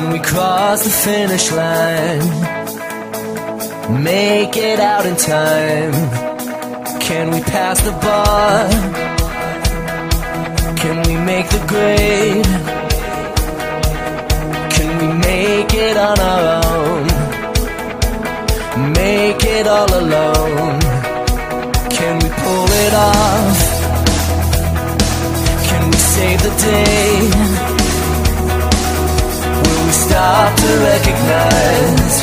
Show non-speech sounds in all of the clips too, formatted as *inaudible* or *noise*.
Can we cross the finish line? Make it out in time? Can we pass the bar? Can we make the grade? Can we make it on our own? Make it all alone? Can we pull it off? Can we save the day? Start to recognize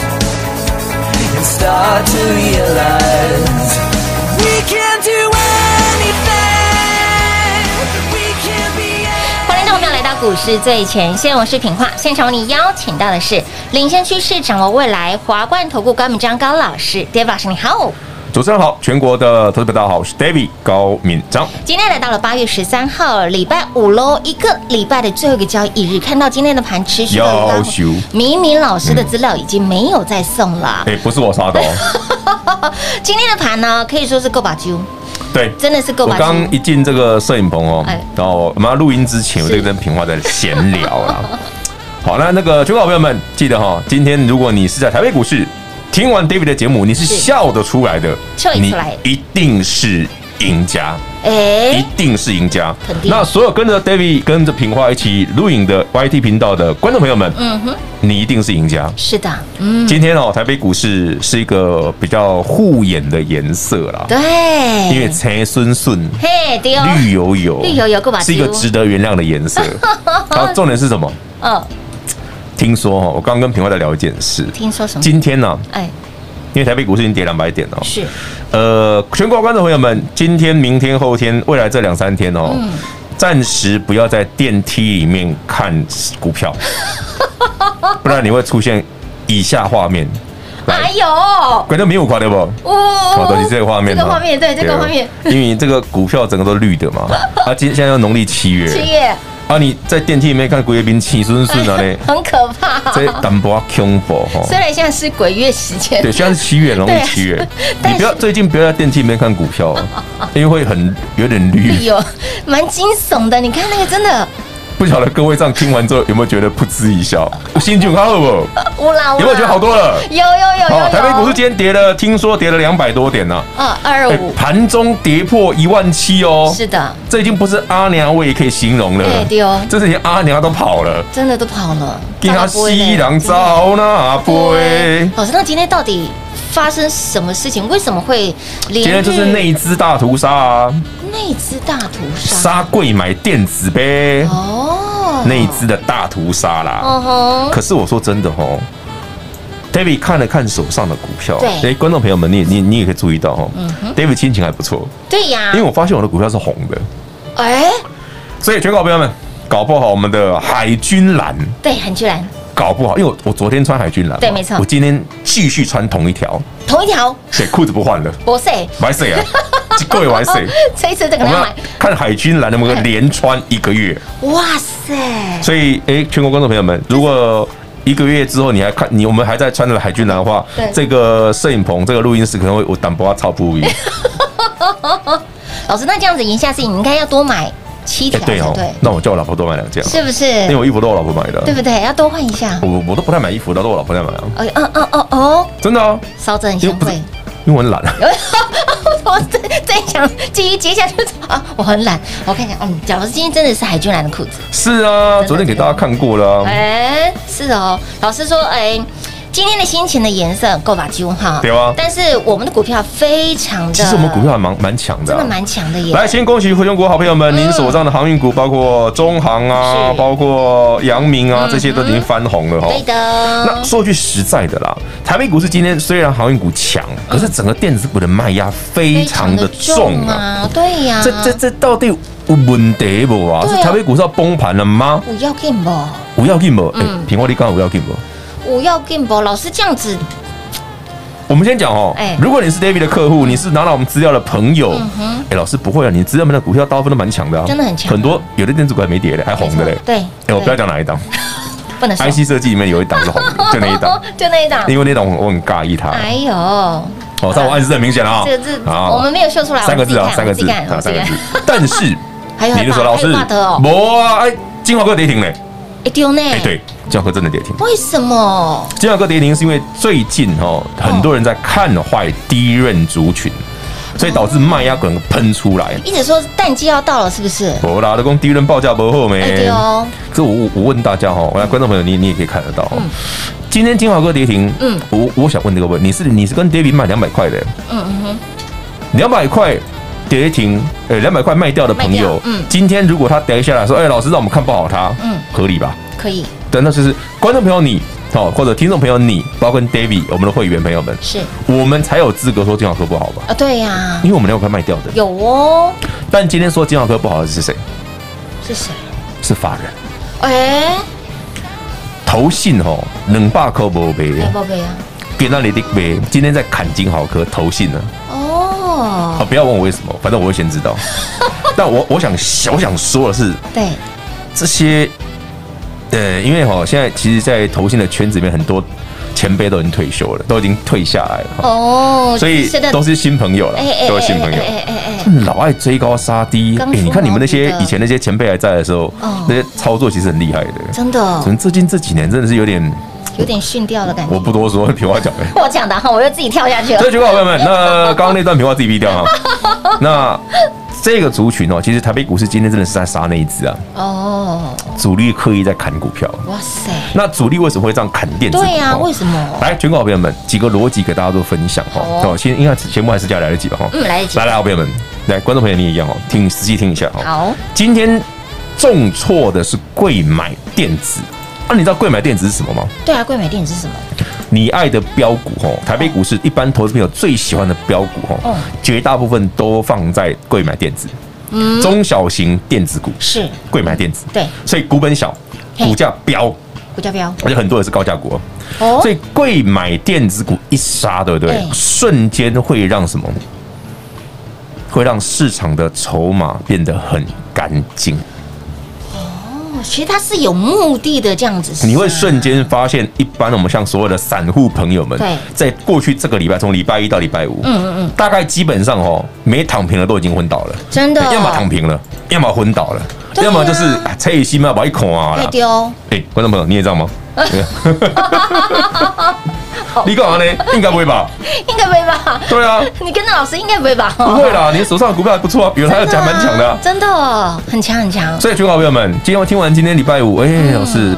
and start to realize? 欢迎各位朋友来到股市最前线，我是品化。现场为你邀请到的是领先趋势、掌握未来华冠投顾高敏章高老师，David 老师你好。主持人好，全国的投资者大家好，我是 David 高敏章。今天来到了八月十三号，礼拜五喽，一个礼拜的最后一个交易日，看到今天的盘持续的高，明明老师的资料已经没有再送了。哎、嗯欸，不是我杀的哦。*laughs* 今天的盘呢，可以说是够把揪。对，真的是够。我刚一进这个摄影棚哦，然后我们要录音之前，我就跟平花在闲聊啦。*laughs* 好，那那个全国好朋友们，记得哈，今天如果你是在台北股市听完 David 的节目，你是笑得出来的，你一定是赢家。哎，一定是赢家。那所有跟着 David、跟着平花一起录影的 YT 频道的观众朋友们，嗯哼，你一定是赢家。是的，嗯。今天哦，台北股市是一个比较护眼的颜色啦。对，因为财顺顺，嘿，绿油油，绿油油，是一个值得原谅的颜色。*laughs* 好，重点是什么？嗯，听说哈，我刚刚跟品华在聊一件事。听说什么？今天呢？哎。因为台北股市已经跌两百点了，是，呃，全国观众朋友们，今天、明天、后天、未来这两三天哦，暂时不要在电梯里面看股票，*laughs* 不然你会出现以下画面。哎呦，观众没有看到不？哦，都是这个画面，这个画面，对，这个画面，*laughs* 因为这个股票整个都绿的嘛。啊，今现在要农历七月，七月。啊！你在电梯里面看鬼月兵气顺顺啊嘞，很可怕。这淡薄恐怖哈。虽然现在是鬼月时间，对，现在是七月，农历七月。你不要最近不要在电梯里面看股票，因为会很有点绿。哎呦，蛮惊悚的！你看那个真的。不晓得各位这样听完之后有没有觉得噗嗤一笑？心情好了不？有没有觉得好多了？有有有有。台北股市今天跌了，听说跌了两百多点呢。嗯，二五。盘中跌破一万七哦。是的，这已经不是阿娘味可以形容了。对哦，这是连阿娘都跑了，真的都跑了。给他西凉照那杯。老师，那今天到底发生什么事情？为什么会？今天就是内资大屠杀啊！内资大屠杀，杀贵买电子呗。哦，内资的大屠杀啦。哦吼。可是我说真的哦，David 看了看手上的股票，对，哎，观众朋友们，你你你也可以注意到哦。David 心情还不错。对呀。因为我发现我的股票是红的。哎。所以全国朋友们，搞不好我们的海军蓝。对，海军蓝。搞不好，因为我我昨天穿海军蓝，对，没错。我今天继续穿同一条，同一条，对，裤子不换了。不是，白色啊，*laughs* 各位白色。这一次这个要买，看海军蓝能不能连穿一个月？哇塞！所以，哎，全国观众朋友们，如果一个月之后你还看你我们还在穿着海军蓝的话，这个摄影棚、这个录音室可能会我胆不要超不一。*laughs* 老师，那这样子言下之意，你应该要多买。七条对哦，对，那我叫我老婆多买两件，是不是？因为我衣服都是我老婆买的，对不对？要多换一下。我我都不太买衣服，都是我老婆在买啊。哦哦哦哦哦，真的啊，烧着很香味。因为我很懒啊。*laughs* *laughs* 我在在想，接一接下去啊，我很懒。我看一下，嗯，假如今天真的是海军蓝的裤子。是啊，昨天给大家看过了。哎，是哦，老师说，哎。今天的心情的颜色够把揪哈，对啊。但是我们的股票非常的，其实我们股票还蛮蛮强的，真的蛮强的耶。来，先恭喜会员国好朋友们，您手上的航运股，包括中航啊，包括阳明啊，这些都已经翻红了哈。对的。那说句实在的啦，台北股市今天虽然航运股强，可是整个电子股的卖压非常的重啊。对呀。这这这到底有问题不啊？是台北股市要崩盘了吗？不要紧不？不要紧不？哎，平华你刚刚不要紧不？我要 gamble，老师这样子。我们先讲哦，哎，如果你是 David 的客户，你是拿到我们资料的朋友，哎，老师不会啊，你资料里面的股票大部分都蛮强的啊，真的很强，很多有的电子股还没跌嘞，还红的嘞。对，哎，我不要讲哪一档，*laughs* 不能说。IC 设计里面有一档是红的，*laughs* 就那一档，就那一档，因为那档我很介意它。哎呦，哦，但我暗示很明显了啊，这个字我们没有秀出来，三个字啊，三个字啊，三个字。但是，*laughs* 你就说老师，没啊，哎，金华哥跌停嘞，一丢呢，哎对。金华科真的跌停，为什么？金华科跌停是因为最近哦，很多人在看坏低润族群，所以导致卖压可能喷出来。一直说淡季要到了，是不是？我拉的工低润报价不后没？对哦。这我我问大家哈，我来观众朋友，你你也可以看得到，今天金华哥跌停，嗯，我我想问这个问题，你是你是跟 David 买两百块的，嗯嗯哼，两百块跌停，呃，两百块卖掉的朋友，嗯，今天如果他跌下来说，哎，老师让我们看不好他，嗯，合理吧？可以。对，那就是观众朋友你哦，或者听众朋友你，包括 David，我们的会员朋友们，是我们才有资格说金华科不好吧？啊，对呀，因为我们两块卖掉的有哦。但今天说金华科不好的是谁？是谁？是法人。哎，投信哦，冷霸科不赔，不赔啊！别那里的赔，今天在砍金华科投信呢。哦，好，不要问我为什么，反正我会先知道。*laughs* 但我我想我想说的是，对这些。呃，因为哈，现在其实，在投信的圈子里面，很多前辈都已经退休了，都已经退下来了。哦，所以都是新朋友了，都是新朋友。哎哎哎，老爱追高杀低。哎，你看你们那些以前那些前辈还在的时候，那些操作其实很厉害的。真的，可能最近这几年真的是有点有点逊掉的感觉。我不多说，平话讲的。*laughs* 我讲的哈，我就自己跳下去了。这句话朋友们，那刚刚那段平话自己毙掉哈。*laughs* 那。这个族群哦，其实台北股市今天真的是在杀那一只啊！哦，主力刻意在砍股票。哇塞！那主力为什么会这样砍电子股？对呀，为什么？来，全国好朋友们，几个逻辑给大家做分享哈。哦，先应该节目还是加来得及吧？哈，嗯，来得及。来来，好朋友们，来，观众朋友你也一样哦，听仔细听一下哈。好，今天重挫的是贵买电子。啊，你知道贵买电子是什么吗？对啊，贵买电子是什么？你爱的标股哦，台北股市一般投资朋友最喜欢的标股吼，绝大部分都放在贵买电子，嗯，中小型电子股是。贵买电子，对，所以股本小，股价飙，股价飙，而且很多也是高价股哦，所以贵买电子股一杀，对不对？瞬间会让什么？会让市场的筹码变得很干净。其实它是有目的的，这样子。你会瞬间发现，一般我们像所有的散户朋友们，在过去这个礼拜，从礼拜一到礼拜五，嗯嗯嗯，大概基本上哦，没躺平的都已经昏倒了，真的，要么躺平了，要么昏倒了，要么就是车已经要把一孔啊了。丢。哎，观众朋友，你也知道吗？你干嘛呢？应该不会吧？*laughs* 应该不会吧？对啊，你跟着老师应该不会吧？不会啦，你手上的股票还不错啊，比如他的讲蛮强的，真的很强很强。所以，全国好朋友们，今天我听完今天礼拜五，哎，老师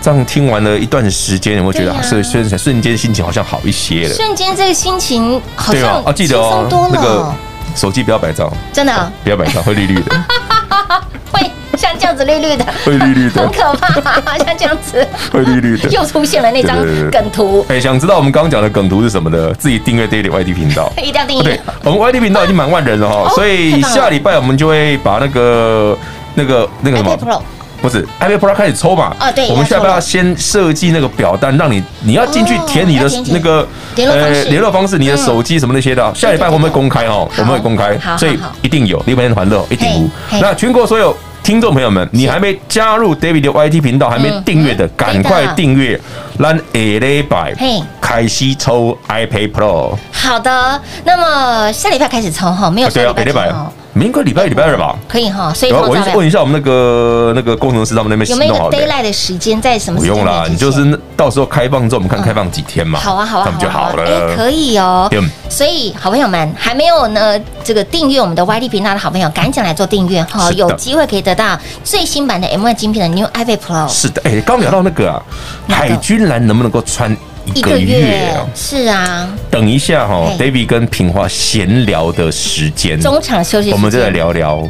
这样听完了一段时间，有没有觉得是瞬瞬间心情好像好一些了？瞬间这个心情好像啊，记得哦，那个手机不要摆照，真的不要摆照，会绿绿的。*laughs* *laughs* 像这样子绿绿的，会绿绿的，*laughs* 很可怕。像这样子，*laughs* 会绿绿的，又出现了那张梗图。哎，想知道我们刚刚讲的梗图是什么的？自己订阅 Daily YT 频道，一定要订阅。对，我们 YT 频道已经满万人了哈，所以下礼拜我们就会把那个、那个、那个什么，不是 iPad Pro 开始抽嘛？哦，对。我们下礼拜要先设计那个表单，让你你要进去填你的那个呃联络方式，你的手机什么那些的。下礼拜我们会公开哦，我们会公开，所以一定有，礼拜天欢乐一定无。那全国所有。听众朋友们，你还没加入 David 的 YT 频道，还没订阅的，赶快订阅。让 A 礼拜开始抽 iPad Pro。好的，那么下礼拜开始抽哈，没有下礼拜抽。明个礼拜礼拜二吧，可以哈。所以我问一下我们那个那个工程师他们那边有没有 Daylight 的时间在什么？不用啦，你就是到时候开放之后，我们看开放几天嘛。好啊，好啊，这样就好了。哎，可以哦。所以好朋友们还没有呢，这个订阅我们的 YT 频道的好朋友，赶紧来做订阅哈，有机会可以得到最新版的 M1 晶片的 New iPad Pro。是的，哎，刚聊到那个啊，海军蓝能不能够穿？一个月。是啊，等一下哈，David 跟平花闲聊的时间，中场休息，我们就来聊聊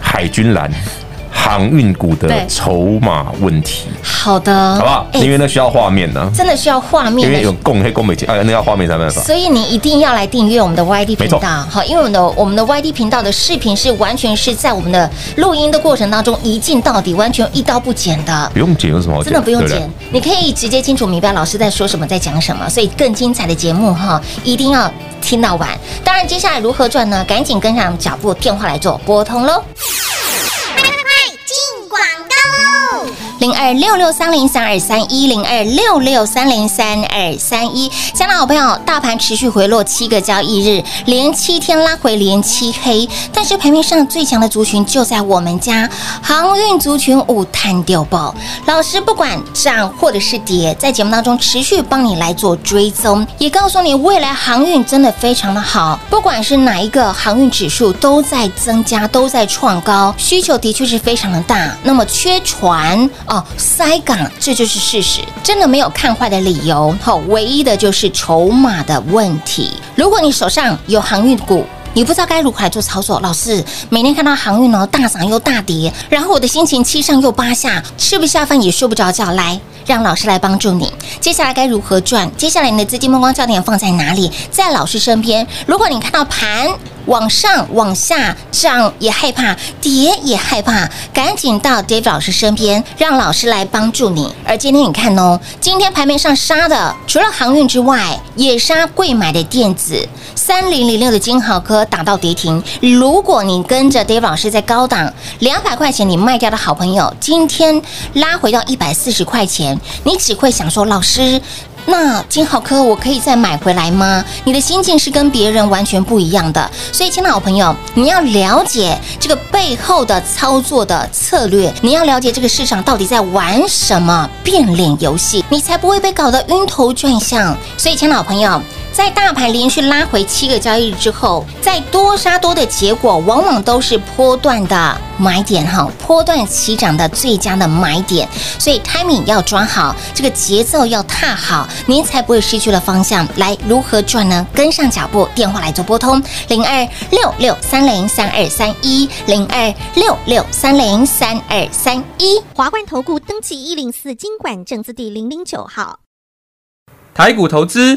海军蓝。航运股的筹码问题。好的，好不好？因为那需要画面呢，真的需要画面，因为有共黑共美金，哎，那要画面才办法。所以你一定要来订阅我们的 YD 频道，好，因为我们的我们的 YD 频道的视频是完全是在我们的录音的过程当中一镜到底，完全一刀不剪的，不用剪有什么好剪？真的不用剪，你可以直接清楚明白老师在说什么，在讲什么。所以更精彩的节目哈，一定要听到完。当然，接下来如何赚呢？赶紧跟上脚步，电话来做拨通喽。零二六六三零三二三一零二六六三零三二三一，香港好朋友，大盘持续回落七个交易日，连七天拉回，连七黑，但是盘面上最强的族群就在我们家航运族群五探掉爆。老师不管涨或者是跌，在节目当中持续帮你来做追踪，也告诉你未来航运真的非常的好，不管是哪一个航运指数都在增加，都在创高，需求的确是非常的大。那么缺船。哦，塞港，这就是事实，真的没有看坏的理由。好，唯一的就是筹码的问题。如果你手上有航运股，你不知道该如何来做操作，老师每天看到航运呢大涨又大跌，然后我的心情七上又八下，吃不下饭也睡不着觉。来，让老师来帮助你。接下来该如何赚？接下来你的资金目光焦点放在哪里？在老师身边。如果你看到盘，往上往下涨也害怕，跌也害怕，赶紧到 Dave 老师身边，让老师来帮助你。而今天你看哦，今天盘面上杀的除了航运之外，也杀贵买的电子，三零零六的金豪科打到跌停。如果你跟着 Dave 老师在高档两百块钱你卖掉的好朋友，今天拉回到一百四十块钱，你只会想说，老师。那金浩科我可以再买回来吗？你的心境是跟别人完全不一样的，所以，亲爱的好朋友，你要了解这个背后的操作的策略，你要了解这个市场到底在玩什么变脸游戏，你才不会被搞得晕头转向。所以，亲爱的好朋友。在大盘连续拉回七个交易日之后，在多杀多的结果，往往都是波段的买点哈，波段起涨的最佳的买点，所以 timing 要抓好，这个节奏要踏好，您才不会失去了方向。来，如何赚呢？跟上脚步，电话来做拨通零二六六三零三二三一零二六六三零三二三一华冠投顾登记一零四金管证字第零零九号，台股投资。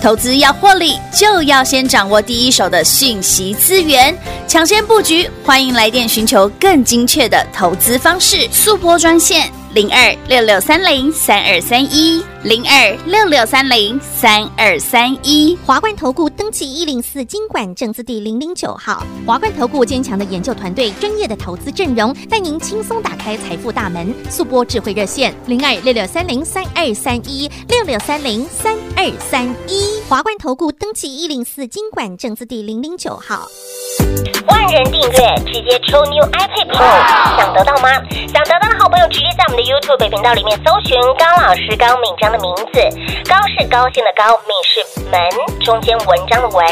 投资要获利，就要先掌握第一手的讯息资源，抢先布局。欢迎来电寻求更精确的投资方式，速拨专线。零二六六三零三二三一，零二六六三零三二三一，华冠投顾登记一零四经管证字第零零九号，华冠投顾坚强的研究团队，专业的投资阵容，带您轻松打开财富大门。速拨智慧热线零二六六三零三二三一六六三零三二三一，华冠投顾登记一零四经管证字第零零九号。万人订阅，直接抽 New iPad Pro，想得到吗？想得到的好朋友，直接在我们的 YouTube 频道里面搜寻高老师高敏章的名字，高是高兴的高，敏是门中间文章的文，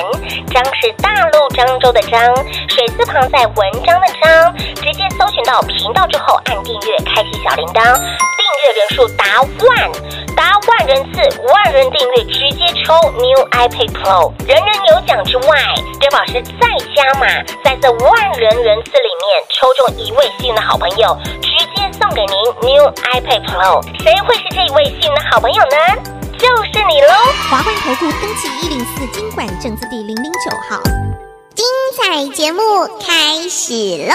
章是大陆漳州的漳，水字旁在文章的章，直接搜寻到频道之后按订阅，开启小铃铛，订订阅人数达万，达万人次，万人订阅，直接抽 New iPad Pro，人人有奖之外，周老师再。加码，在这万人人次里面抽中一位幸运的好朋友，直接送给您 New iPad Pro。谁会是这一位幸运的好朋友呢？就是你喽！华冠投顾登记一零四经管证字第零零九号，精彩节目开始喽！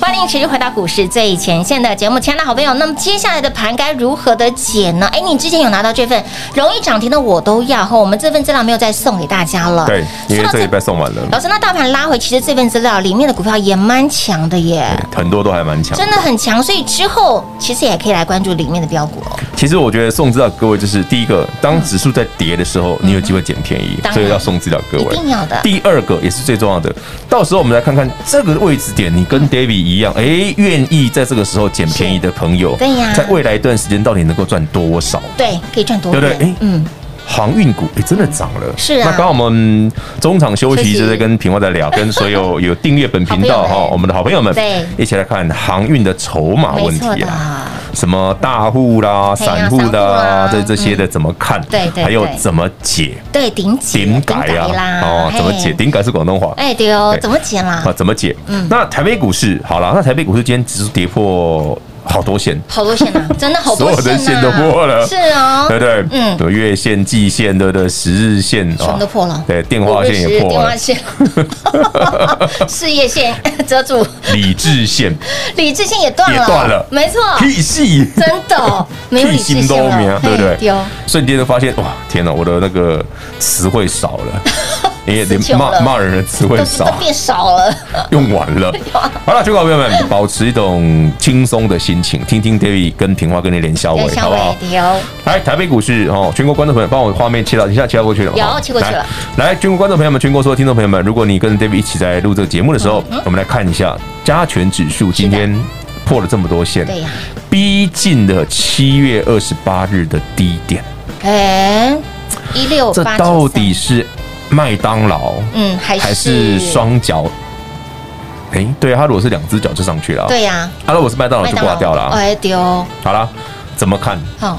欢迎持续回到股市最前线的节目，亲爱的好朋友，那么接下来的盘该如何的解呢？哎，你之前有拿到这份容易涨停的，我都要哈。我们这份资料没有再送给大家了，对，因为这一拜送完了。老师，那大盘拉回，其实这份资料里面的股票也蛮强的耶，很多都还蛮强，真的很强。所以之后其实也可以来关注里面的标股哦。其实我觉得送资料各位就是第一个，当指数在跌的时候，你有机会捡便宜，所以要送资料各位，一定要的。第二个也是最重要的，到时候我们来看看这个位置点，你跟 David 一样，哎，愿意在这个时候捡便宜的朋友，对呀，在未来一段时间到底能够赚多少？对，可以赚多少？对不对？哎，嗯。航运股哎，真的涨了。是啊。那刚刚我们中场休息就在跟平花在聊，跟所有有订阅本频道哈，我们的好朋友们，对，一起来看航运的筹码问题啊。什么大户啦、散户啦，这这些的怎么看？对对。还有怎么解？对，顶解。顶改啊！哦，怎么解？顶改是广东话。哎，对哦，怎么解啦？啊，怎么解？嗯。那台北股市好了，那台北股市今天指数跌破。好多线，好多线啊！*laughs* 真的好多线，所有的线都破了，是啊，对不对？嗯，月线、季线，对不对？十日线全都破了，对，电话线也破了，电话线、*laughs* 事业线 *laughs* 遮住，理智线，理智线也断了，断了，没错，屁戏，真的。没有理智线了，对不对？瞬间就发现，哇，天哪，我的那个词汇少了。你也连骂骂人的词汇少，变少了，*laughs* *laughs* 用完了。好了，全国朋友们，*laughs* 保持一种轻松的心情，听听 David 跟平花跟你连消尾，好不好？来，台北股市哦，全国观众朋友，帮我画面切到一下，切到过去了，有切过去了。来，全国观众朋友们，全国所有听众朋友们，如果你跟 David 一起在录这个节目的时候，我们来看一下加权指数今天破了这么多线，对呀，逼近了七月二十八日的低点。哎，一六八，这到底是？麦当劳，嗯，还是双脚？哎，对啊，他如果是两只脚就上去了，对呀。他如果是麦当劳就挂掉了，哎丢。好了，怎么看？好，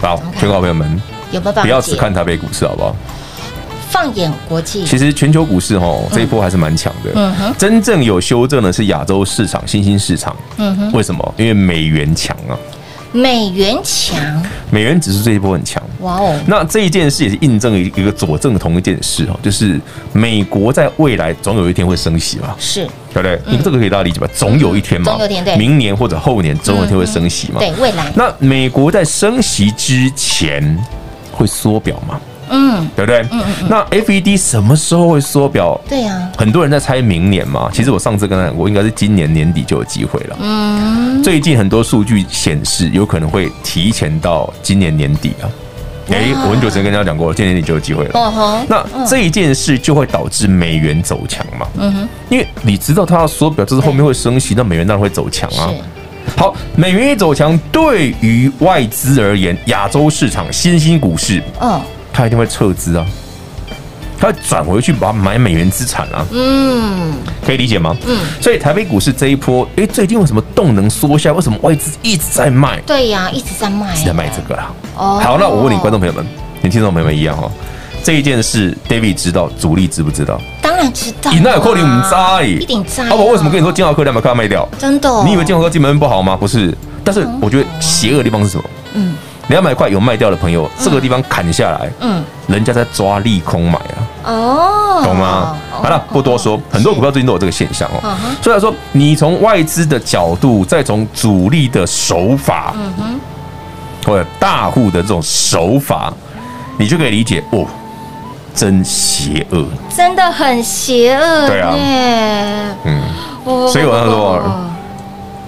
好，全国朋友们，有没有？不要只看台北股市，好不好？放眼国际，其实全球股市哦，这一波还是蛮强的。嗯哼，真正有修正的是亚洲市场、新兴市场。嗯哼，为什么？因为美元强啊。美元强，美元指数这一波很强。哇哦！那这一件事也是印证一个佐证同一件事哦，就是美国在未来总有一天会升息嘛，是，对不对？你这个可以大家理解吧？总有一天嘛，总有一天对，明年或者后年总有一天会升息嘛，对，未来。那美国在升息之前会缩表吗？嗯，对不对？嗯嗯。那 FED 什么时候会缩表？对呀，很多人在猜明年嘛。其实我上次跟他讲过，应该是今年年底就有机会了。嗯。最近很多数据显示，有可能会提前到今年年底啊。哎，我很久之前跟大家讲过，今年年底就有机会了。哦吼。那这一件事就会导致美元走强嘛？嗯哼。因为你知道它要缩表，就是后面会升息，那美元当然会走强啊。好，美元一走强，对于外资而言，亚洲市场新兴股市，嗯。他一定会撤资啊，他会转回去把买美元资产啊，嗯，可以理解吗？嗯，所以台北股市这一波，哎，最近为什么动能缩下？为什么外资一直在卖？对呀，一直在卖，一直在卖这个啦。哦，好，那我问你，观众朋友们，你听众朋友们一样哦，这一件事，David 知道，主力知不知道？当然知道，你那有扣零五渣一定渣。好，我为什么跟你说金豪科两百块卖掉？真的？你以为金豪科基本面不好吗？不是，但是我觉得邪恶的地方是什么？嗯。两百块有卖掉的朋友，这个地方砍下来，嗯，人家在抓利空买啊，哦，懂吗？好了，不多说，很多股票最近都有这个现象哦。所以来说，你从外资的角度，再从主力的手法，嗯哼，或者大户的这种手法，你就可以理解哦，真邪恶，真的很邪恶，对啊，嗯，所以我要说。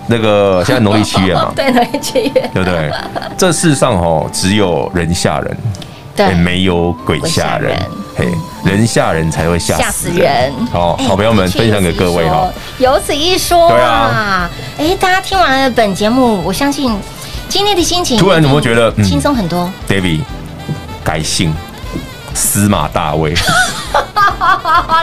那个现在农历七月嘛，*laughs* 对，农历七月，对不对？这世上哦，只有人吓人，对，没有鬼吓人，嘿，人吓人才会吓死人。好，好朋友们，分享给各位哈。有此一说，对啊，哎，大家听完了本节目，我相信今天的心情突然怎么觉得轻松很多？David 改姓司马大卫。*laughs*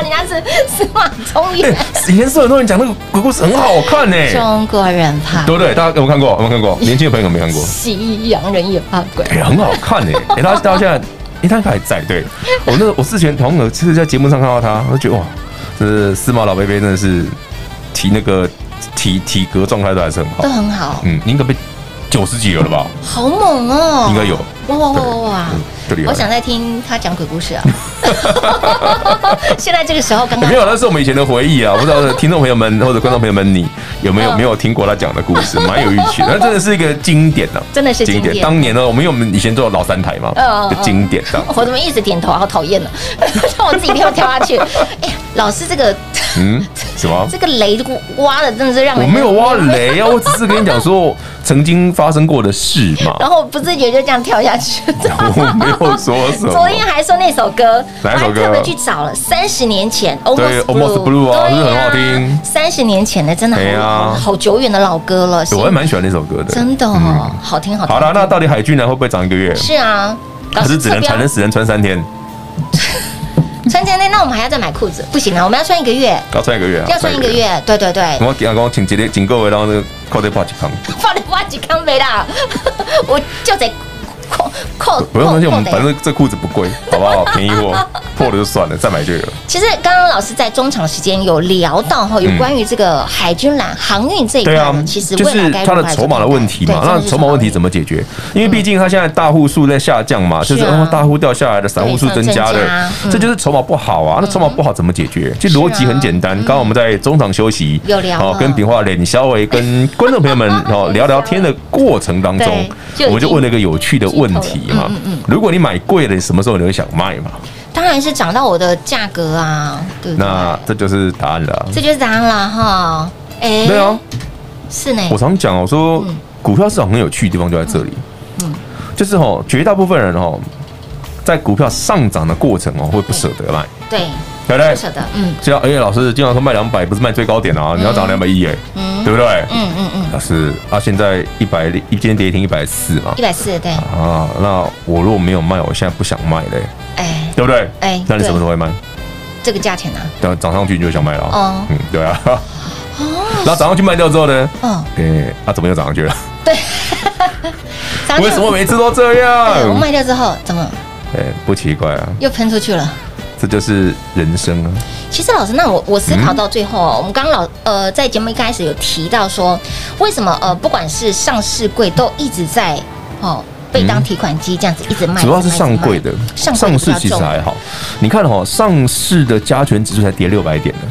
人家是司马衷远。以前是很多人讲那个鬼故事很好看呢。中国人怕，对不对？大家有没有看过？有没有看过？*laughs* 年轻的朋友有没有看过？西洋人也怕鬼，哎，很好看呢。*laughs* 哎，他到现在，哎，他还在。对我那我之前同样其实在节目上看到他，我就觉得哇，这是司马老伯伯真的是体那个体体格状态都还是很好，都很好。嗯，应该被九十几了吧？好猛哦！应该有。哇哇哇哇哇！我想再听他讲鬼故事啊！*laughs* 现在这个时候刚刚没有，那是我们以前的回忆啊！*laughs* 不知道听众朋友们或者观众朋友们，你有没有没有听过他讲的故事？蛮有意思的，*laughs* 那真的是一个经典呢，真的是经典。当年呢，我们因为我们以前做老三台嘛，就经典的。我怎么一直点头啊？好讨厌呢！让我自己跳跳下去。哎，老师这个，嗯，什么？这个雷挖的真的是让人……我没有挖雷啊，我只是跟你讲说曾经发生过的事嘛。然后不自觉就这样跳下去。我没有说什么。昨天还说那首歌，哪首歌？我还特别去找了，三十年前，Almost Blue 啊，是不是很好听？三十年前的真的好，好久远的老歌了。我还蛮喜欢那首歌的，真的好听，好听。好了，那到底海军呢会不会涨一个月？是啊，可是只能侧标才能只能穿三天，穿三天，那我们还要再买裤子，不行啊，我们要穿一个月，要穿一个月啊，要穿一个。月，对对对。我讲讲请几个请各位，然后那个扣对八几康，放你挖几康没啦，*laughs* 我就得扣扣不用担心，我们反正这裤子不贵，好不好？*laughs* 便宜货，破了就算了，再买就有了。其实刚刚老师在中场时间有聊到哈，有关于这个海军蓝航运这一块对啊呢，其实就是它的筹码的问题嘛。那筹码问题怎么？解决？因为毕竟它现在大户数在下降嘛，就是哦大户掉下来的，散户数增加的嗯，这就是筹码不好啊。那筹码不好怎么解决？其实逻辑很简单。刚刚我们在中场休息，有聊了，哦跟炳华、脸小伟跟观众朋友们哦 *laughs* 聊聊天的过程当中，我们就问了一个有趣的问题嘛。如果你买贵了，你什么时候你会想卖嘛？当然是涨到我的价格啊，对不对？那这就是答案了啊。这就是答案了哈。哎，对啊，是呢我，常讲，我说嗯股票市场很有趣的地方就在这里，就是吼，绝大部分人吼，在股票上涨的过程哦，会不舍得卖，对，对不对？嗯。只要哎，老师经常说卖两百，不是卖最高点啊，你要涨两百一哎，嗯。对不对？嗯嗯嗯，老师啊，现在一百一今天跌停一百四嘛。一，百四，对，啊，那我如果没有卖，我现在不想卖嘞，哎，对不对？哎那你什么时候会卖？这个价钱呢？等涨上去你就想卖了啊，哦。嗯，对啊，然后涨上去卖掉之后呢，嗯，哎，啊，怎么又涨上去了？对，涨 *laughs* 为什么每次都这样，我样？卖掉之后怎么？哎，不奇怪啊，又喷出去了？这就是人生啊。其实老师，那我我思考到最后哦，我们刚刚老呃在节目一开始有提到说，为什么呃不管是上市柜都一直在哦被当提款机这样子一直卖，主要是上柜的，上柜上市其实还好。你看哈、哦，上市的加权指数才跌六百点呢，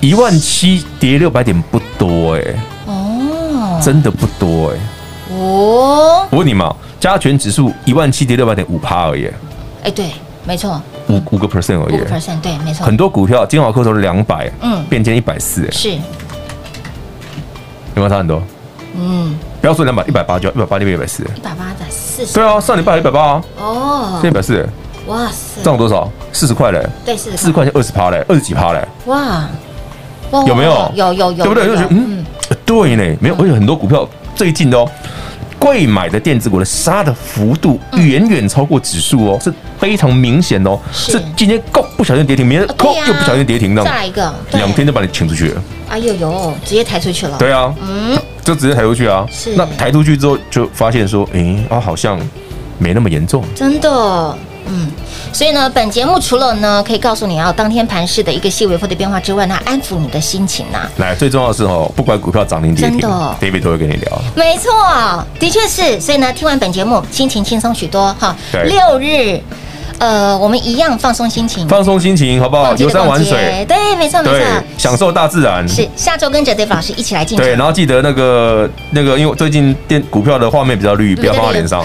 一万七跌六百点不多哎、哦。真的不多哎、哦，我问你嘛，加权指数一万七跌六百点五趴而已，哎对，没错，五五个 percent 而已。五个。percent 对，没错，很多股票，金华科都是两百，嗯。变成一百四，是。有没有差很多？嗯。不要说两百，一百八就一百八那边一百四。一百八的四十。对啊，上礼拜一百八啊，哦。现在一百四，哇塞，涨多少？四十块嘞，对四十四十块钱二十趴嘞，二十几趴嘞。哇。哇有没有？有有有，对不对？就觉得嗯，对呢，没有，而且很多股票最近的哦，贵买的电子股的杀的幅度远远超过指数哦，是非常明显哦。是。是今天够不小心跌停，明天又不小心跌停，那种再来一个，对。两天就把你请出去了。哎呦呦，直接抬出去了，对啊，嗯，就直接抬出去啊。是。那抬出去之后，就发现说，诶，啊，好像没那么严重。真的，嗯，所以呢，本节目除了呢可以告诉你要当天盘市的一个细微幅的变化之外呢，安抚你的心情呐、来，最重要的是哦，不管股票涨停跌停真的，David 都会跟你聊。没错，的确是。所以呢，听完本节目，心情轻松许多哈。对六日，呃，我们一样放松心情，放松心情，好不好？游山玩水，对，没错没对错，，享受大自然。是下周跟着 Dave 老师一起来进场。对，然后记得那个那个，因为最近电股票的画面比较绿，不要放在脸上。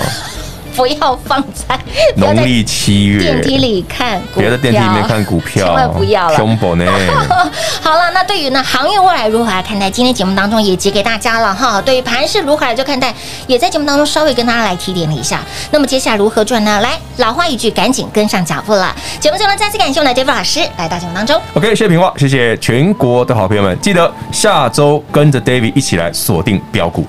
不要放在农历七月，电梯里看股票，别在电梯里面看股票，千万不要了。恐怖呢。*laughs* 好了，那对于呢航运未来如何来看待？今天节目当中也解给大家了哈。对于盘势如何来就看待，也在节目当中稍微跟大家来提点了一下。那么接下来如何赚呢？来，老话一句，赶紧跟上脚步了。节目最后呢，再次感谢我们的 David 老师来到节目当中。OK，谢谢平话，谢谢全国的好朋友们，记得下周跟着 David 一起来锁定标股。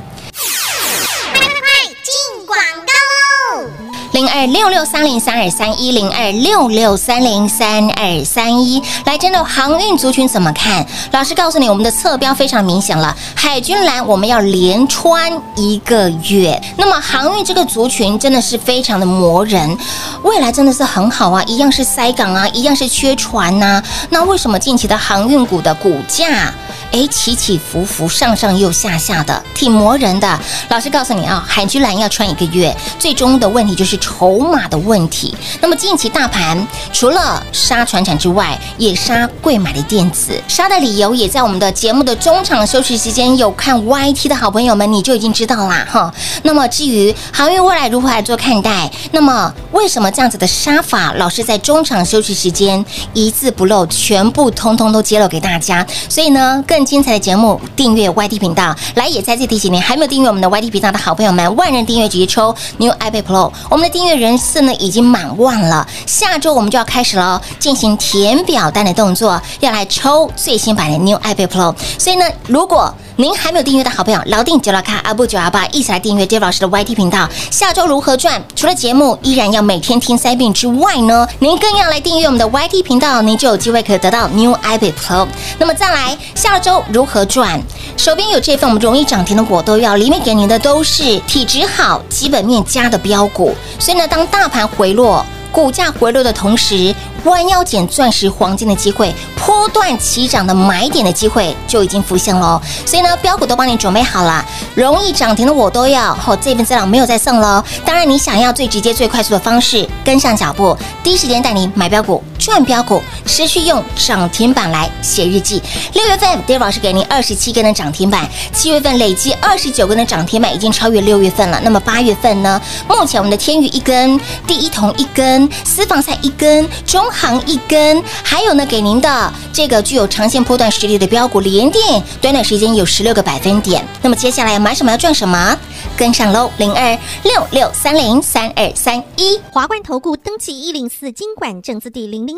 二六六三零三二三一零二六六三零三二三一，来，真的航运族群怎么看？老师告诉你，我们的侧标非常明显了，海军蓝我们要连穿一个月。那么航运这个族群真的是非常的磨人，未来真的是很好啊，一样是塞港啊，一样是缺船呐、那为什么近期的航运股的股价？哎，起起伏伏，上上又下下的，挺磨人的。老师告诉你啊，海军蓝要穿一个月，最终的问题就是筹码的问题。那么近期大盘除了杀船产之外，也杀贵买的电子，杀的理由也在我们的节目的中场休息时间有看 YT 的好朋友们，你就已经知道啦哈。那么至于航运未来如何来做看待，那么为什么这样子的杀法，老师在中场休息时间一字不漏，全部通通都揭露给大家。所以呢，更更精彩的节目，订阅 YT 频道。来，也在这提醒您，还没有订阅我们的 YT 频道的好朋友们，万人订阅直接抽 New iPad Pro。我们的订阅人次呢已经满万了，下周我们就要开始了，进行填表单的动作，要来抽最新版的 New iPad Pro。所以呢，如果您还没有订阅的好朋友，老定九老卡阿布九阿八，一起来订阅 Dave 老师的 YT 频道。下周如何赚？除了节目依然要每天听三遍之外呢，您更要来订阅我们的 YT 频道，您就有机会可以得到 New iPad Pro。那么再来，下周如何赚？手边有这份我们容易涨停的果都要，里面给您的都是体质好、基本面佳的标股。所以呢，当大盘回落。股价回落的同时，弯腰捡钻石、黄金的机会，波段起涨的买点的机会就已经浮现喽。所以呢，标股都帮你准备好了，容易涨停的我都要。好、哦，这份资料没有再送喽。当然，你想要最直接、最快速的方式跟上脚步，第一时间带你买标股、赚标股，持续用涨停板来写日记。六月份，Dave 老师给您二十七根的涨停板，七月份累计二十九根的涨停板，已经超越六月份了。那么八月份呢？目前我们的天宇一根，第一铜一根。私房菜一根，中航一根，还有呢，给您的这个具有长线波段实力的标股联电，短短时间有十六个百分点。那么接下来买什么要赚什么，跟上喽！零二六六三零三二三一，华冠投顾登记一零四金管证字第零零